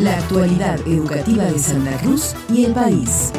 La actualidad educativa de Santa Cruz y el país.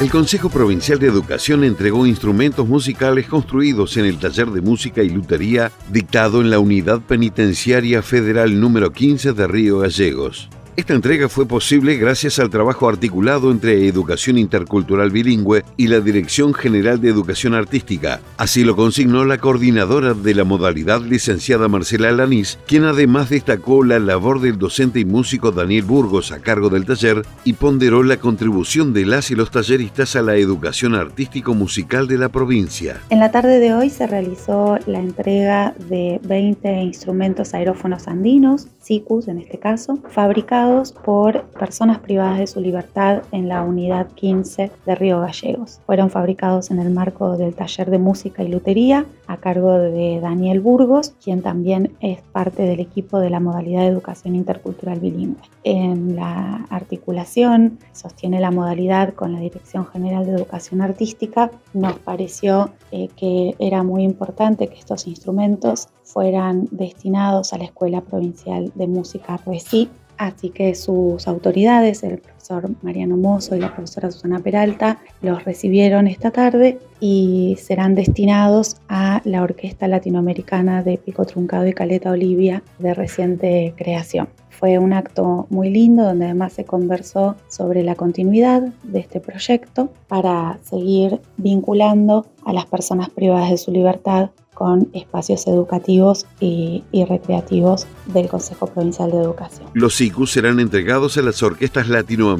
El Consejo Provincial de Educación entregó instrumentos musicales construidos en el taller de música y lutería dictado en la Unidad Penitenciaria Federal número 15 de Río Gallegos. Esta entrega fue posible gracias al trabajo articulado entre Educación Intercultural Bilingüe y la Dirección General de Educación Artística. Así lo consignó la coordinadora de la modalidad, licenciada Marcela Lanís, quien además destacó la labor del docente y músico Daniel Burgos a cargo del taller y ponderó la contribución de las y los talleristas a la educación artístico-musical de la provincia. En la tarde de hoy se realizó la entrega de 20 instrumentos aerófonos andinos, SICUS en este caso, fabricados por personas privadas de su libertad en la unidad 15 de Río Gallegos. Fueron fabricados en el marco del taller de música y lutería a cargo de Daniel Burgos, quien también es parte del equipo de la modalidad de educación intercultural bilingüe. En la articulación sostiene la modalidad con la Dirección General de Educación Artística. Nos pareció eh, que era muy importante que estos instrumentos fueran destinados a la Escuela Provincial de Música RECI Así que sus autoridades, el profesor Mariano Mozo y la profesora Susana Peralta, los recibieron esta tarde y serán destinados a la Orquesta Latinoamericana de Pico Truncado y Caleta Olivia de reciente creación. Fue un acto muy lindo donde además se conversó sobre la continuidad de este proyecto para seguir vinculando a las personas privadas de su libertad con espacios educativos y, recreativos del Consejo Provincial de Educación. Los ICU serán entregados a las orquestas latinoamericanas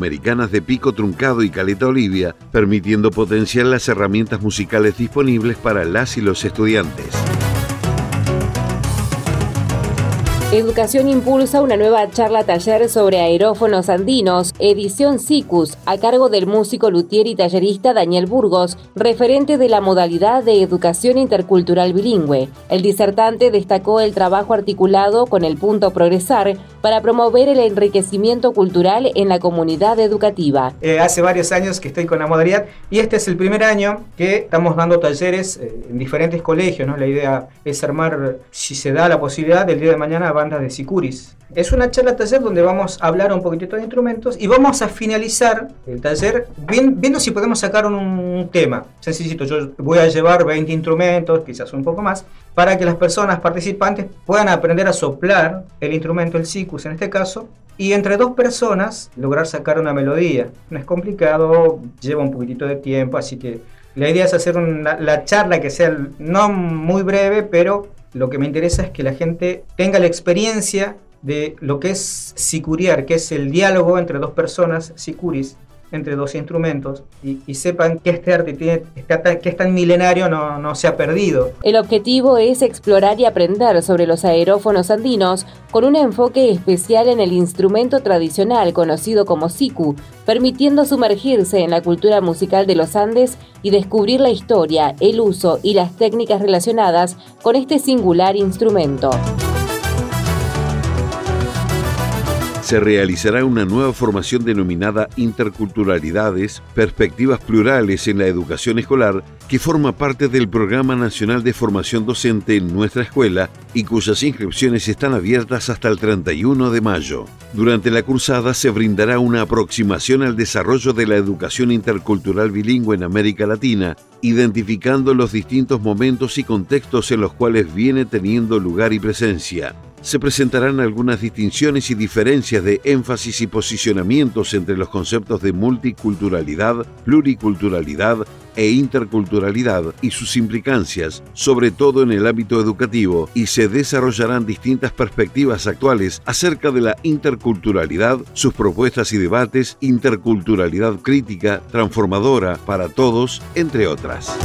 de Pico Truncado y Caleta Olivia, permitiendo potenciar las herramientas musicales disponibles para las y los estudiantes. Educación impulsa una nueva charla taller sobre aerófonos andinos, edición SICUS, a cargo del músico luthier y tallerista Daniel Burgos, referente de la modalidad de educación intercultural bilingüe. El disertante destacó el trabajo articulado con el punto progresar para promover el enriquecimiento cultural en la comunidad educativa. Eh, hace varios años que estoy con la modalidad y este es el primer año que estamos dando talleres eh, en diferentes colegios. ¿no? La idea es armar, si se da la posibilidad, del día de mañana banda de sicuris. Es una charla taller donde vamos a hablar un poquitito de instrumentos y vamos a finalizar el taller viendo si podemos sacar un, tema. Sencillito, yo voy a llevar 20 instrumentos, quizás un poco más, para que las personas participantes puedan aprender a soplar el instrumento, el sicus en este caso, y entre dos personas lograr sacar una melodía. No es complicado, lleva un poquitito de tiempo, así que la idea es hacer la charla que sea no muy breve, pero lo que me interesa es que la gente tenga la experiencia de lo que es sicuriar, que es el diálogo entre dos personas, sicuris, entre dos instrumentos y, sepan que este arte tiene, que es tan milenario no, no se ha perdido. El objetivo es explorar y aprender sobre los aerófonos andinos con un enfoque especial en el instrumento tradicional conocido como siku, permitiendo sumergirse en la cultura musical de los Andes y descubrir la historia, el uso y las técnicas relacionadas con este singular instrumento. Se realizará una nueva formación denominada Interculturalidades, Perspectivas Plurales en la Educación Escolar, que forma parte del Programa Nacional de Formación Docente en nuestra escuela y cuyas inscripciones están abiertas hasta el 31 de mayo. Durante la cursada se brindará una aproximación al desarrollo de la educación intercultural bilingüe en América Latina, identificando los distintos momentos y contextos en los cuales viene teniendo lugar y presencia se presentarán algunas distinciones y diferencias de énfasis y posicionamientos entre los conceptos de multiculturalidad, pluriculturalidad e interculturalidad y sus implicancias, sobre todo en el ámbito educativo, y se desarrollarán distintas perspectivas actuales acerca de la interculturalidad, sus propuestas y debates, interculturalidad crítica, transformadora para todos, entre otras.